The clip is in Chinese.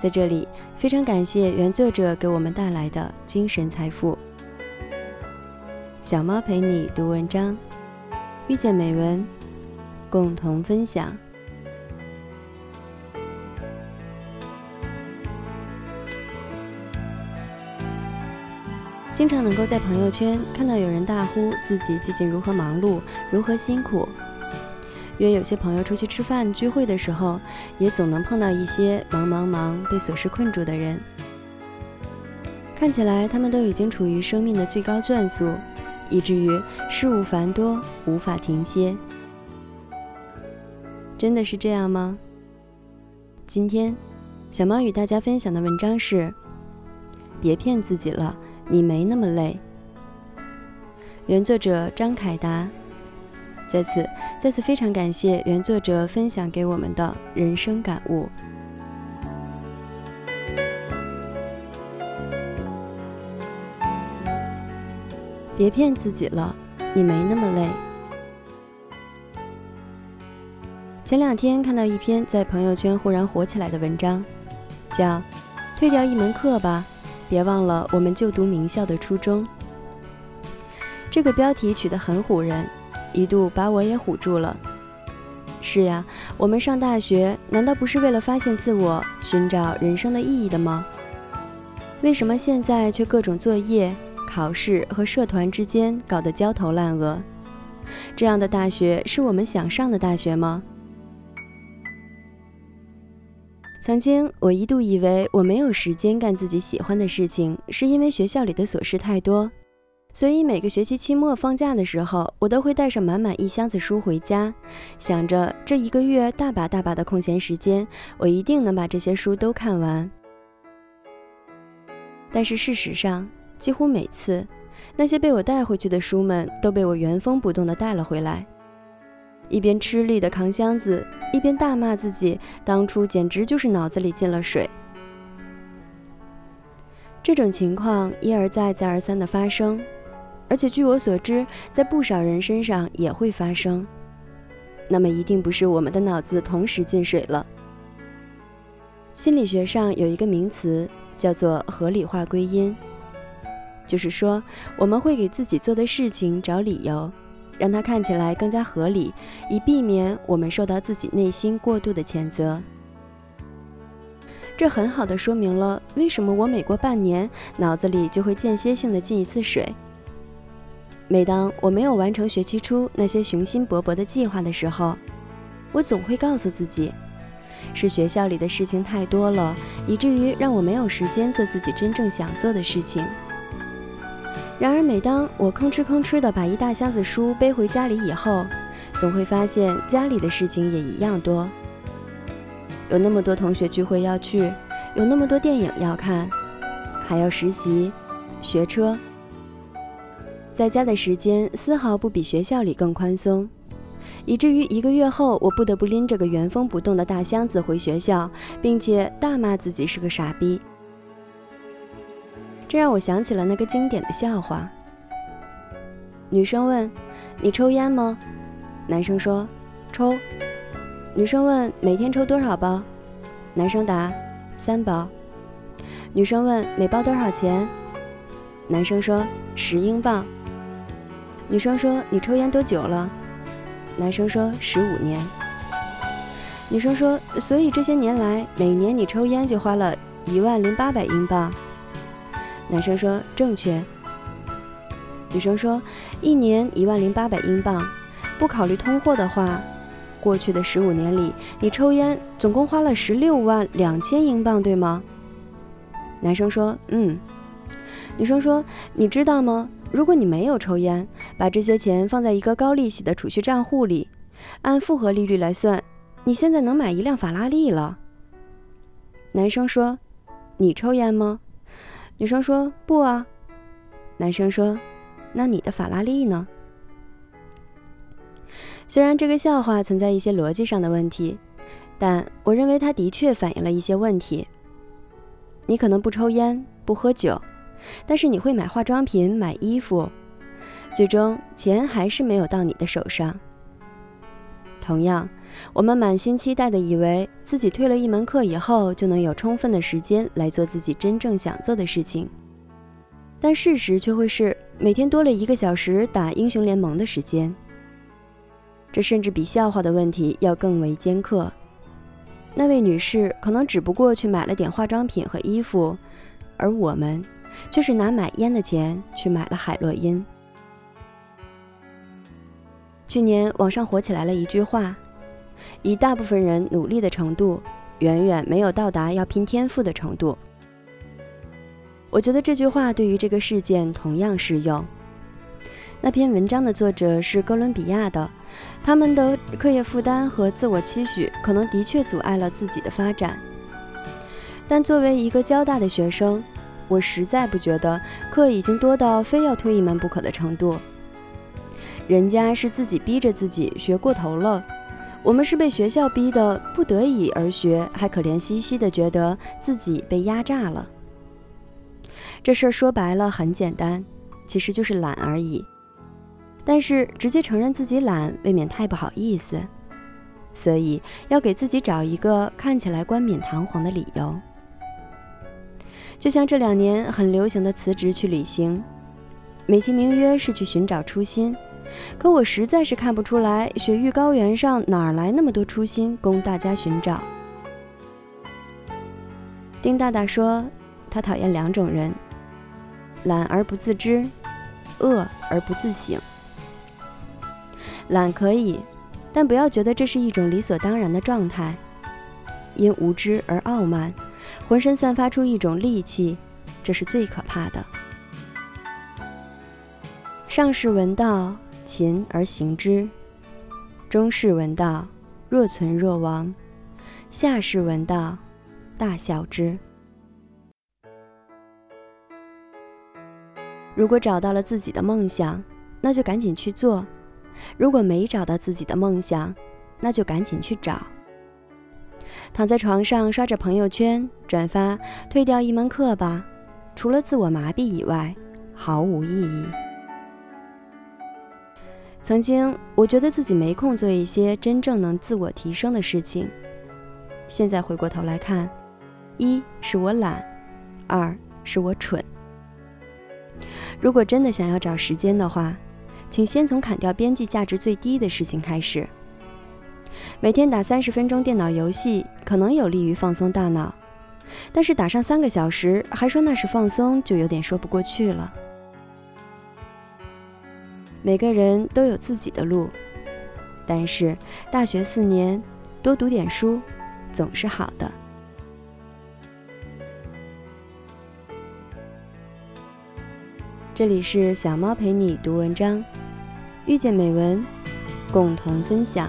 在这里，非常感谢原作者给我们带来的精神财富。小猫陪你读文章，遇见美文，共同分享。经常能够在朋友圈看到有人大呼自己最近如何忙碌，如何辛苦。约有些朋友出去吃饭聚会的时候，也总能碰到一些忙忙忙被琐事困住的人。看起来他们都已经处于生命的最高转速，以至于事务繁多，无法停歇。真的是这样吗？今天，小猫与大家分享的文章是：别骗自己了，你没那么累。原作者张凯达。在此，再次非常感谢原作者分享给我们的人生感悟。别骗自己了，你没那么累。前两天看到一篇在朋友圈忽然火起来的文章，叫《退掉一门课吧，别忘了我们就读名校的初衷》。这个标题取得很唬人。一度把我也唬住了。是呀，我们上大学难道不是为了发现自我、寻找人生的意义的吗？为什么现在却各种作业、考试和社团之间搞得焦头烂额？这样的大学是我们想上的大学吗？曾经我一度以为我没有时间干自己喜欢的事情，是因为学校里的琐事太多。所以每个学期期末放假的时候，我都会带上满满一箱子书回家，想着这一个月大把大把的空闲时间，我一定能把这些书都看完。但是事实上，几乎每次，那些被我带回去的书们都被我原封不动地带了回来，一边吃力地扛箱子，一边大骂自己当初简直就是脑子里进了水。这种情况一而再、再而三的发生。而且据我所知，在不少人身上也会发生。那么一定不是我们的脑子同时进水了。心理学上有一个名词叫做合理化归因，就是说我们会给自己做的事情找理由，让它看起来更加合理，以避免我们受到自己内心过度的谴责。这很好的说明了为什么我每过半年，脑子里就会间歇性的进一次水。每当我没有完成学期初那些雄心勃勃的计划的时候，我总会告诉自己，是学校里的事情太多了，以至于让我没有时间做自己真正想做的事情。然而，每当我吭哧吭哧地把一大箱子书背回家里以后，总会发现家里的事情也一样多。有那么多同学聚会要去，有那么多电影要看，还要实习、学车。在家的时间丝毫不比学校里更宽松，以至于一个月后，我不得不拎着个原封不动的大箱子回学校，并且大骂自己是个傻逼。这让我想起了那个经典的笑话：女生问：“你抽烟吗？”男生说：“抽。”女生问：“每天抽多少包？”男生答：“三包。”女生问：“每包多少钱？”男生说：“十英镑。”女生说：“你抽烟多久了？”男生说：“十五年。”女生说：“所以这些年来，每年你抽烟就花了一万零八百英镑。”男生说：“正确。”女生说：“一年一万零八百英镑，不考虑通货的话，过去的十五年里，你抽烟总共花了十六万两千英镑，对吗？”男生说：“嗯。”女生说：“你知道吗？”如果你没有抽烟，把这些钱放在一个高利息的储蓄账户里，按复合利率来算，你现在能买一辆法拉利了。男生说：“你抽烟吗？”女生说：“不啊。”男生说：“那你的法拉利呢？”虽然这个笑话存在一些逻辑上的问题，但我认为它的确反映了一些问题。你可能不抽烟、不喝酒，但是你会买化妆品、买衣服，最终钱还是没有到你的手上。同样，我们满心期待的以为自己退了一门课以后就能有充分的时间来做自己真正想做的事情。但事实却会是每天多了一个小时打英雄联盟的时间，这甚至比笑话的问题要更为尖刻。那位女士可能只不过去买了点化妆品和衣服，而我们却是拿买烟的钱去买了海洛因。去年网上火起来了一句话：“以大部分人努力的程度，远远没有到达要拼天赋的程度。”我觉得这句话对于这个事件同样适用。那篇文章的作者是哥伦比亚的，他们的课业负担和自我期许可能的确阻碍了自己的发展。但作为一个交大的学生，我实在不觉得课已经多到非要推一门不可的程度。人家是自己逼着自己学过头了，我们是被学校逼得不得已而学，还可怜兮兮的觉得自己被压榨了。这事儿说白了很简单，其实就是懒而已。但是直接承认自己懒，未免太不好意思，所以要给自己找一个看起来冠冕堂皇的理由。就像这两年很流行的辞职去旅行，美其名曰是去寻找初心，可我实在是看不出来雪域高原上哪来那么多初心供大家寻找。丁大大说，他讨厌两种人。懒而不自知，饿而不自省。懒可以，但不要觉得这是一种理所当然的状态。因无知而傲慢，浑身散发出一种戾气，这是最可怕的。上士闻道，勤而行之；中士闻道，若存若亡；下士闻道，大笑之。如果找到了自己的梦想，那就赶紧去做；如果没找到自己的梦想，那就赶紧去找。躺在床上刷着朋友圈，转发退掉一门课吧，除了自我麻痹以外，毫无意义。曾经我觉得自己没空做一些真正能自我提升的事情，现在回过头来看，一是我懒，二是我蠢。如果真的想要找时间的话，请先从砍掉边际价值最低的事情开始。每天打三十分钟电脑游戏，可能有利于放松大脑，但是打上三个小时还说那是放松，就有点说不过去了。每个人都有自己的路，但是大学四年多读点书，总是好的。这里是小猫陪你读文章，遇见美文，共同分享。